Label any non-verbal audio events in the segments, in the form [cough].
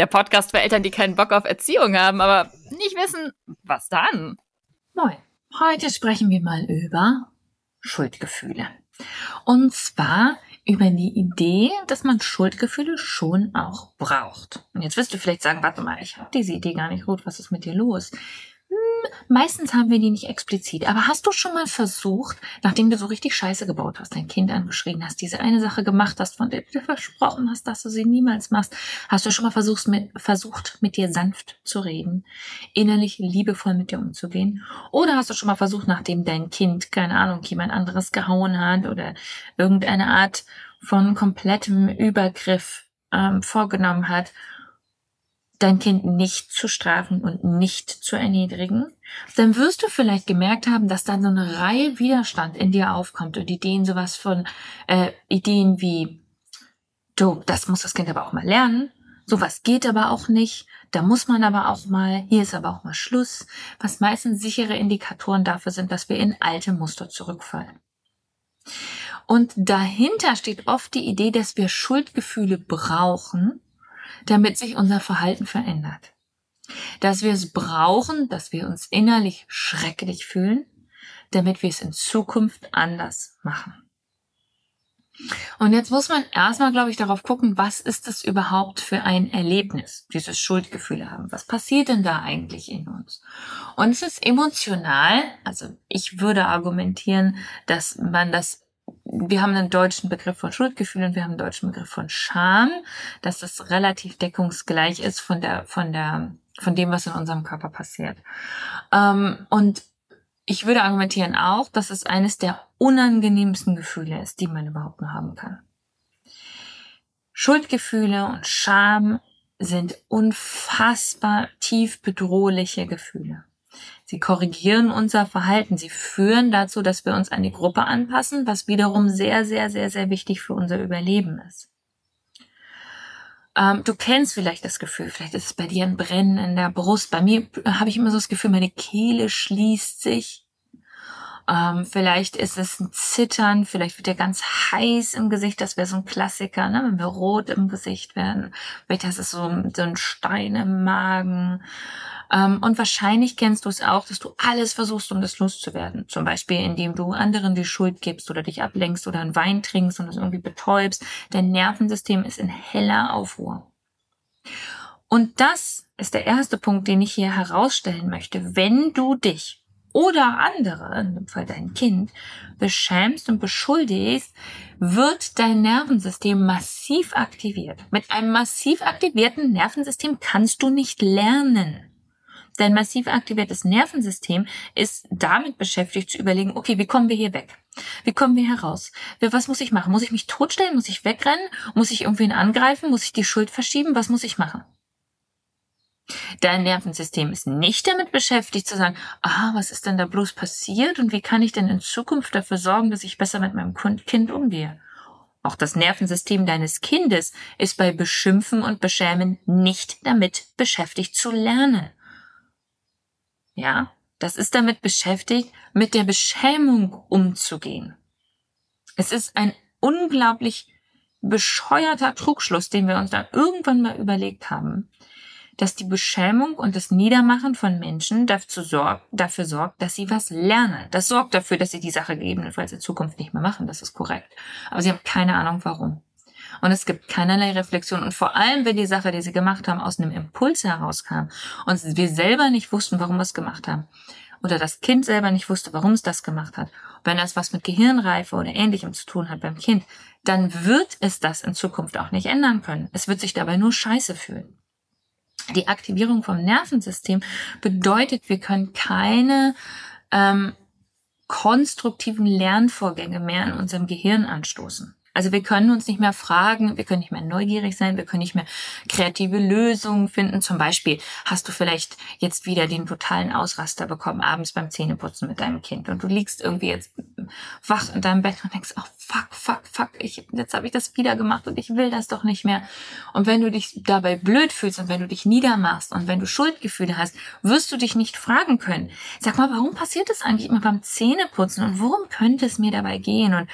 der Podcast für Eltern, die keinen Bock auf Erziehung haben, aber nicht wissen, was dann. Moin. Heute sprechen wir mal über Schuldgefühle. Und zwar über die Idee, dass man Schuldgefühle schon auch braucht. Und jetzt wirst du vielleicht sagen, warte mal, ich habe diese Idee gar nicht gut, was ist mit dir los? Meistens haben wir die nicht explizit. Aber hast du schon mal versucht, nachdem du so richtig Scheiße gebaut hast, dein Kind angeschrien hast, diese eine Sache gemacht hast, von der du dir versprochen hast, dass du sie niemals machst, hast du schon mal versucht mit, versucht, mit dir sanft zu reden, innerlich liebevoll mit dir umzugehen? Oder hast du schon mal versucht, nachdem dein Kind, keine Ahnung, jemand anderes gehauen hat oder irgendeine Art von komplettem Übergriff ähm, vorgenommen hat, dein Kind nicht zu strafen und nicht zu erniedrigen, dann wirst du vielleicht gemerkt haben, dass dann so eine Reihe Widerstand in dir aufkommt und Ideen sowas von äh, Ideen wie du, das muss das Kind aber auch mal lernen, sowas geht aber auch nicht, da muss man aber auch mal, hier ist aber auch mal Schluss, was meistens sichere Indikatoren dafür sind, dass wir in alte Muster zurückfallen. Und dahinter steht oft die Idee, dass wir Schuldgefühle brauchen, damit sich unser Verhalten verändert. Dass wir es brauchen, dass wir uns innerlich schrecklich fühlen, damit wir es in Zukunft anders machen. Und jetzt muss man erstmal, glaube ich, darauf gucken, was ist das überhaupt für ein Erlebnis, dieses Schuldgefühle haben. Was passiert denn da eigentlich in uns? Und es ist emotional, also ich würde argumentieren, dass man das wir haben einen deutschen Begriff von Schuldgefühl und wir haben einen deutschen Begriff von Scham, dass das relativ deckungsgleich ist von der, von der, von dem, was in unserem Körper passiert. Ähm, und ich würde argumentieren auch, dass es eines der unangenehmsten Gefühle ist, die man überhaupt nur haben kann. Schuldgefühle und Scham sind unfassbar tief bedrohliche Gefühle. Sie korrigieren unser Verhalten. Sie führen dazu, dass wir uns an die Gruppe anpassen, was wiederum sehr, sehr, sehr, sehr wichtig für unser Überleben ist. Ähm, du kennst vielleicht das Gefühl, vielleicht ist es bei dir ein Brennen in der Brust. Bei mir habe ich immer so das Gefühl, meine Kehle schließt sich. Ähm, vielleicht ist es ein Zittern, vielleicht wird er ganz heiß im Gesicht. Das wäre so ein Klassiker, ne? wenn wir rot im Gesicht werden. Vielleicht ist es so, so ein Stein im Magen. Ähm, und wahrscheinlich kennst du es auch, dass du alles versuchst, um das loszuwerden. Zum Beispiel, indem du anderen die Schuld gibst oder dich ablenkst oder einen Wein trinkst und es irgendwie betäubst. Dein Nervensystem ist in heller Aufruhr. Und das ist der erste Punkt, den ich hier herausstellen möchte. Wenn du dich oder andere, in dem Fall dein Kind, beschämst und beschuldigst, wird dein Nervensystem massiv aktiviert. Mit einem massiv aktivierten Nervensystem kannst du nicht lernen. Dein massiv aktiviertes Nervensystem ist damit beschäftigt zu überlegen, okay, wie kommen wir hier weg? Wie kommen wir heraus? Was muss ich machen? Muss ich mich totstellen? Muss ich wegrennen? Muss ich irgendwen angreifen? Muss ich die Schuld verschieben? Was muss ich machen? Dein Nervensystem ist nicht damit beschäftigt zu sagen, ah, was ist denn da bloß passiert und wie kann ich denn in Zukunft dafür sorgen, dass ich besser mit meinem Kind umgehe. Auch das Nervensystem deines Kindes ist bei Beschimpfen und Beschämen nicht damit beschäftigt zu lernen. Ja, das ist damit beschäftigt, mit der Beschämung umzugehen. Es ist ein unglaublich bescheuerter Trugschluss, den wir uns da irgendwann mal überlegt haben, dass die Beschämung und das Niedermachen von Menschen dafür sorgt, dafür sorgt, dass sie was lernen. Das sorgt dafür, dass sie die Sache gegebenenfalls in Zukunft nicht mehr machen. Das ist korrekt. Aber sie haben keine Ahnung, warum. Und es gibt keinerlei Reflexion. Und vor allem, wenn die Sache, die sie gemacht haben, aus einem Impuls herauskam und wir selber nicht wussten, warum wir es gemacht haben. Oder das Kind selber nicht wusste, warum es das gemacht hat. Wenn das was mit Gehirnreife oder ähnlichem zu tun hat beim Kind, dann wird es das in Zukunft auch nicht ändern können. Es wird sich dabei nur scheiße fühlen. Die Aktivierung vom Nervensystem bedeutet, wir können keine ähm, konstruktiven Lernvorgänge mehr in unserem Gehirn anstoßen. Also wir können uns nicht mehr fragen, wir können nicht mehr neugierig sein, wir können nicht mehr kreative Lösungen finden. Zum Beispiel hast du vielleicht jetzt wieder den totalen Ausraster bekommen, abends beim Zähneputzen mit deinem Kind und du liegst irgendwie jetzt wach in deinem Bett und denkst, oh fuck, fuck, fuck, ich, jetzt habe ich das wieder gemacht und ich will das doch nicht mehr. Und wenn du dich dabei blöd fühlst und wenn du dich niedermachst und wenn du Schuldgefühle hast, wirst du dich nicht fragen können. Sag mal, warum passiert das eigentlich immer beim Zähneputzen und worum könnte es mir dabei gehen? Und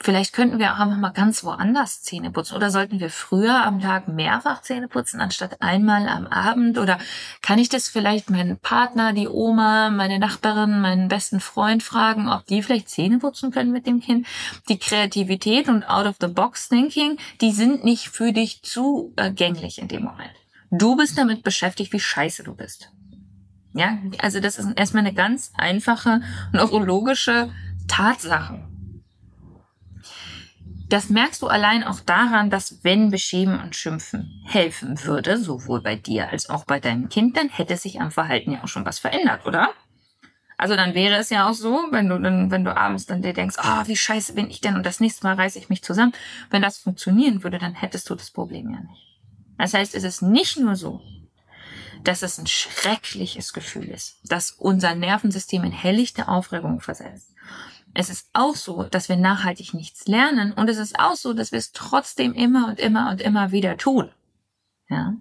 Vielleicht könnten wir auch einfach mal ganz woanders Zähne putzen. Oder sollten wir früher am Tag mehrfach Zähne putzen, anstatt einmal am Abend? Oder kann ich das vielleicht meinen Partner, die Oma, meine Nachbarin, meinen besten Freund fragen, ob die vielleicht Zähne putzen können mit dem Kind? Die Kreativität und Out-of-the-Box-Thinking, die sind nicht für dich zugänglich in dem Moment. Du bist damit beschäftigt, wie scheiße du bist. Ja, also das ist erstmal eine ganz einfache neurologische Tatsache. Das merkst du allein auch daran, dass wenn Beschämen und Schimpfen helfen würde, sowohl bei dir als auch bei deinem Kind, dann hätte sich am Verhalten ja auch schon was verändert, oder? Also dann wäre es ja auch so, wenn du dann, wenn du abends dann dir denkst, ah, oh, wie scheiße bin ich denn und das nächste Mal reiße ich mich zusammen. Wenn das funktionieren würde, dann hättest du das Problem ja nicht. Das heißt, es ist nicht nur so, dass es ein schreckliches Gefühl ist, dass unser Nervensystem in helllichte Aufregung versetzt, es ist auch so, dass wir nachhaltig nichts lernen und es ist auch so, dass wir es trotzdem immer und immer und immer wieder tun. Ja,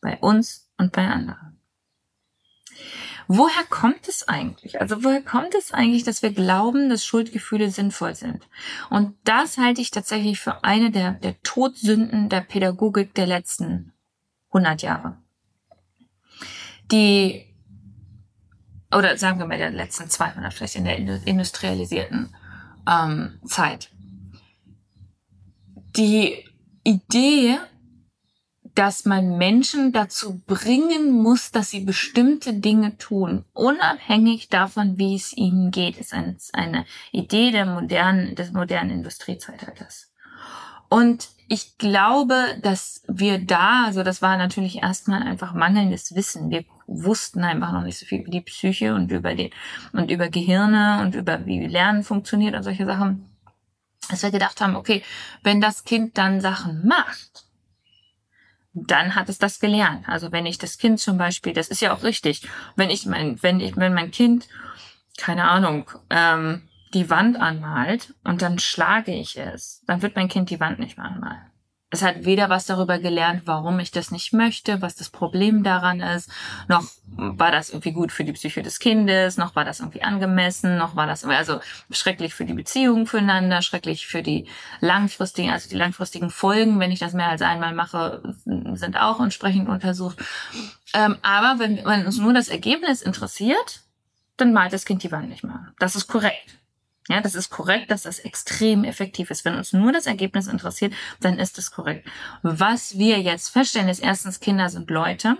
bei uns und bei anderen. Woher kommt es eigentlich? Also woher kommt es eigentlich, dass wir glauben, dass Schuldgefühle sinnvoll sind? Und das halte ich tatsächlich für eine der, der Todsünden der Pädagogik der letzten 100 Jahre. Die oder sagen wir mal der letzten 200, vielleicht in der industrialisierten ähm, Zeit. Die Idee, dass man Menschen dazu bringen muss, dass sie bestimmte Dinge tun, unabhängig davon, wie es ihnen geht, ist eine, eine Idee der modernen, des modernen Industriezeitalters. Und ich glaube, dass wir da, also das war natürlich erstmal einfach mangelndes Wissen. Wir wussten einfach noch nicht so viel über die Psyche und über die, und über Gehirne und über wie Lernen funktioniert und solche Sachen. Dass wir gedacht haben, okay, wenn das Kind dann Sachen macht, dann hat es das gelernt. Also wenn ich das Kind zum Beispiel, das ist ja auch richtig, wenn ich mein, wenn ich, wenn mein Kind, keine Ahnung, ähm, die Wand anmalt und dann schlage ich es, dann wird mein Kind die Wand nicht mehr anmalen es hat weder was darüber gelernt, warum ich das nicht möchte, was das Problem daran ist, noch war das irgendwie gut für die Psyche des Kindes, noch war das irgendwie angemessen, noch war das also schrecklich für die Beziehungen füreinander, schrecklich für die langfristigen, also die langfristigen Folgen, wenn ich das mehr als einmal mache, sind auch entsprechend untersucht. Ähm, aber wenn, wenn uns nur das Ergebnis interessiert, dann malt das Kind die Wand nicht mehr. Das ist korrekt. Ja, das ist korrekt, dass das extrem effektiv ist. Wenn uns nur das Ergebnis interessiert, dann ist es korrekt. Was wir jetzt feststellen, ist erstens, Kinder sind Leute.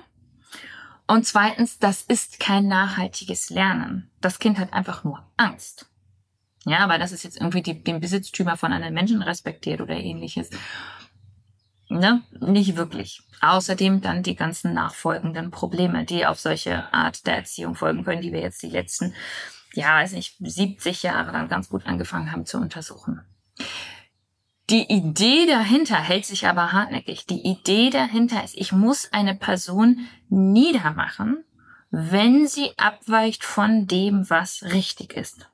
Und zweitens, das ist kein nachhaltiges Lernen. Das Kind hat einfach nur Angst. Ja, weil das ist jetzt irgendwie die, den Besitztümer von einem Menschen respektiert oder ähnliches. Ne? Nicht wirklich. Außerdem dann die ganzen nachfolgenden Probleme, die auf solche Art der Erziehung folgen können, die wir jetzt die letzten ja, weiß nicht, 70 Jahre dann ganz gut angefangen haben zu untersuchen. Die Idee dahinter hält sich aber hartnäckig. Die Idee dahinter ist, ich muss eine Person niedermachen, wenn sie abweicht von dem, was richtig ist.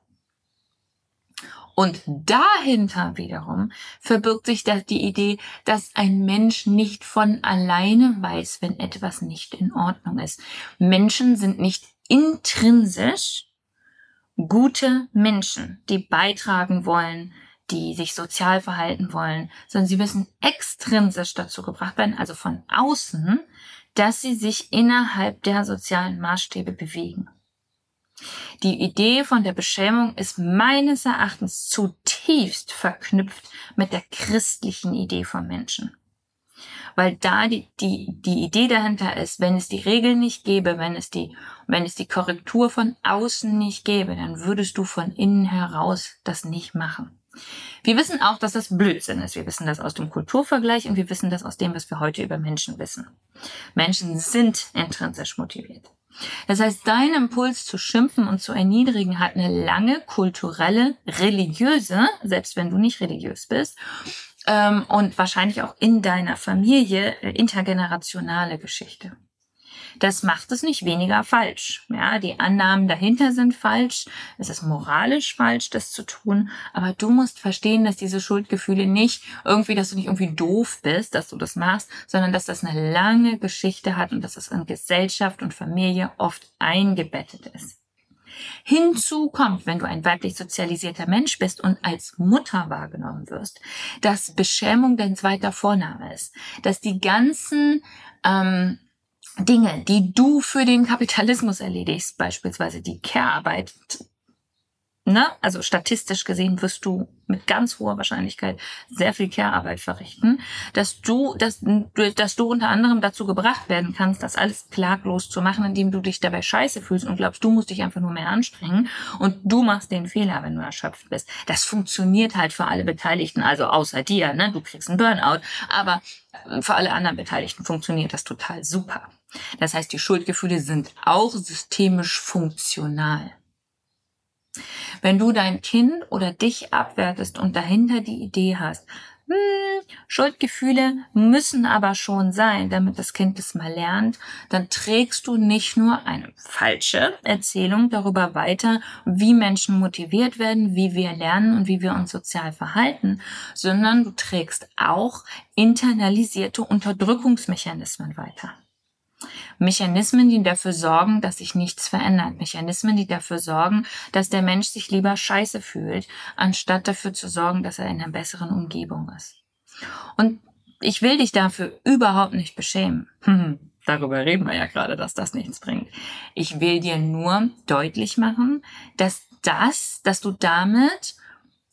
Und dahinter wiederum verbirgt sich die Idee, dass ein Mensch nicht von alleine weiß, wenn etwas nicht in Ordnung ist. Menschen sind nicht intrinsisch gute Menschen, die beitragen wollen, die sich sozial verhalten wollen, sondern sie müssen extrinsisch dazu gebracht werden, also von außen, dass sie sich innerhalb der sozialen Maßstäbe bewegen. Die Idee von der Beschämung ist meines Erachtens zutiefst verknüpft mit der christlichen Idee von Menschen weil da die, die, die Idee dahinter ist, wenn es die Regeln nicht gäbe, wenn es die, wenn es die Korrektur von außen nicht gäbe, dann würdest du von innen heraus das nicht machen. Wir wissen auch, dass das Blödsinn ist. Wir wissen das aus dem Kulturvergleich und wir wissen das aus dem, was wir heute über Menschen wissen. Menschen sind intrinsisch motiviert. Das heißt, dein Impuls zu schimpfen und zu erniedrigen hat eine lange kulturelle, religiöse, selbst wenn du nicht religiös bist, ähm, und wahrscheinlich auch in deiner Familie äh, intergenerationale Geschichte. Das macht es nicht weniger falsch. Ja, die Annahmen dahinter sind falsch. Es ist moralisch falsch, das zu tun. Aber du musst verstehen, dass diese Schuldgefühle nicht irgendwie, dass du nicht irgendwie doof bist, dass du das machst, sondern dass das eine lange Geschichte hat und dass es in Gesellschaft und Familie oft eingebettet ist. Hinzu kommt, wenn du ein weiblich sozialisierter Mensch bist und als Mutter wahrgenommen wirst, dass Beschämung dein zweiter Vorname ist, dass die ganzen ähm, Dinge, die du für den Kapitalismus erledigst, beispielsweise die Care-Arbeit, Ne? Also statistisch gesehen wirst du mit ganz hoher Wahrscheinlichkeit sehr viel Care-Arbeit verrichten, dass du, dass, dass du unter anderem dazu gebracht werden kannst, das alles klaglos zu machen, indem du dich dabei scheiße fühlst und glaubst, du musst dich einfach nur mehr anstrengen und du machst den Fehler, wenn du erschöpft bist. Das funktioniert halt für alle Beteiligten, also außer dir, ne? Du kriegst einen Burnout, aber für alle anderen Beteiligten funktioniert das total super. Das heißt, die Schuldgefühle sind auch systemisch funktional. Wenn du dein Kind oder dich abwertest und dahinter die Idee hast, hm, Schuldgefühle müssen aber schon sein, damit das Kind es mal lernt, dann trägst du nicht nur eine falsche Erzählung darüber weiter, wie Menschen motiviert werden, wie wir lernen und wie wir uns sozial verhalten, sondern du trägst auch internalisierte Unterdrückungsmechanismen weiter. Mechanismen, die dafür sorgen, dass sich nichts verändert. Mechanismen, die dafür sorgen, dass der Mensch sich lieber scheiße fühlt, anstatt dafür zu sorgen, dass er in einer besseren Umgebung ist. Und ich will dich dafür überhaupt nicht beschämen. [laughs] Darüber reden wir ja gerade, dass das nichts bringt. Ich will dir nur deutlich machen, dass das, dass du damit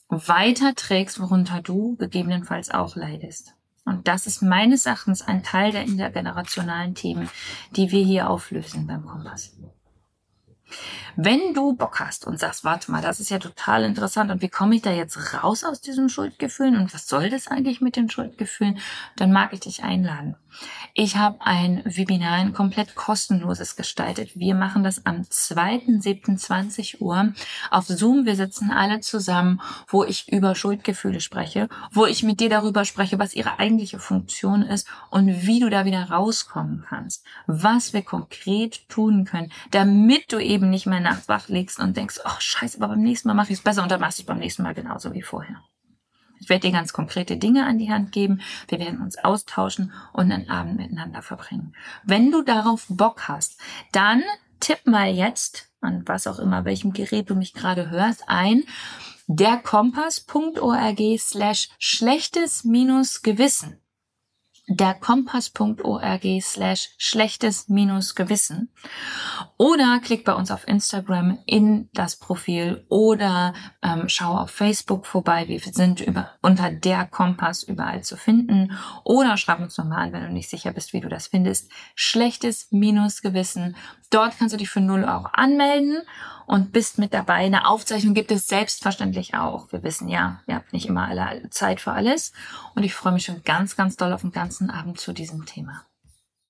weiterträgst, worunter du gegebenenfalls auch leidest. Und das ist meines Erachtens ein Teil der intergenerationalen Themen, die wir hier auflösen beim Kompass. Wenn du Bock hast und sagst, warte mal, das ist ja total interessant und wie komme ich da jetzt raus aus diesen Schuldgefühlen und was soll das eigentlich mit den Schuldgefühlen, dann mag ich dich einladen. Ich habe ein Webinar, ein komplett kostenloses gestaltet. Wir machen das am 2.7.20 Uhr auf Zoom. Wir sitzen alle zusammen, wo ich über Schuldgefühle spreche, wo ich mit dir darüber spreche, was ihre eigentliche Funktion ist und wie du da wieder rauskommen kannst. Was wir konkret tun können, damit du eben nicht mehr nachts wach legst und denkst, oh scheiße, aber beim nächsten Mal mache ich es besser und dann machst du es beim nächsten Mal genauso wie vorher. Ich werde dir ganz konkrete Dinge an die Hand geben. Wir werden uns austauschen und einen Abend miteinander verbringen. Wenn du darauf Bock hast, dann tipp mal jetzt an was auch immer, welchem Gerät du mich gerade hörst, ein derkompass.org slash schlechtes minus Gewissen derkompass.org slash schlechtes minus Gewissen oder klick bei uns auf Instagram in das Profil oder ähm, schau auf Facebook vorbei. Wir sind über, unter der Kompass überall zu finden oder schreib uns nochmal an, wenn du nicht sicher bist, wie du das findest. Schlechtes minus Gewissen. Dort kannst du dich für 0 Euro anmelden und bist mit dabei. Eine Aufzeichnung gibt es selbstverständlich auch. Wir wissen ja, ihr habt nicht immer alle Zeit für alles. Und ich freue mich schon ganz, ganz doll auf den ganzen Abend zu diesem Thema.